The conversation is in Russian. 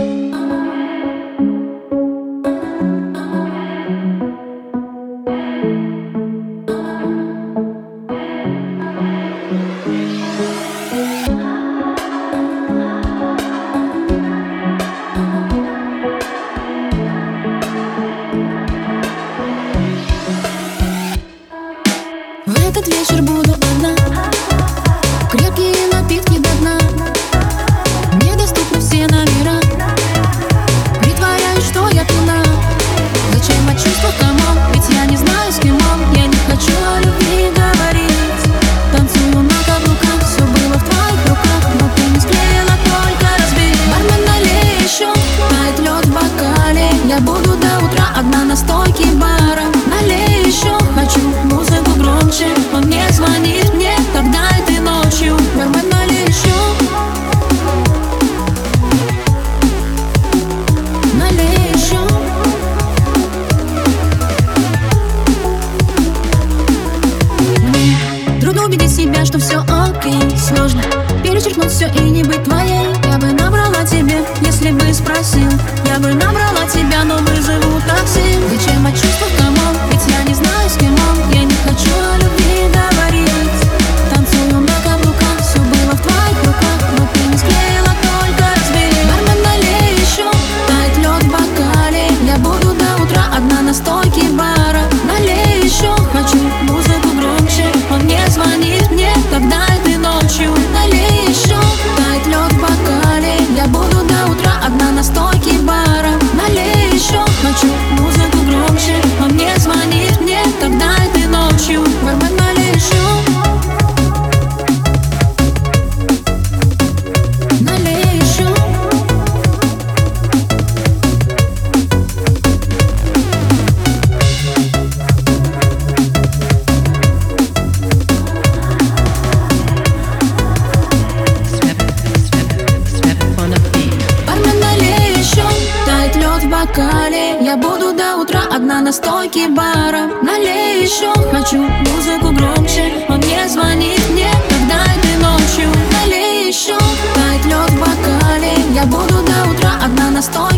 В Убедить себя, что все окей Сложно. Перечеркнуть все и не быть твоей Я бы набрала тебе, если бы спросил Я бы набрала тебя, но вызову такси. Зачем о чувствах, come on? Ведь я не знаю, с кем он. Я не хочу о любви говорить. Танцую на каблуках, все было в твоих руках Но ты не склеила, только разбери. Бармен, налей еще, тает лед в бокале. Я буду до утра одна на стойке бара бокале. Я буду до утра одна на стойке бара. Налей еще хочу музыку громче. Он мне звонит мне, когда ты ночью. Налей еще, тает лед в бокале. Я буду до утра одна на стойке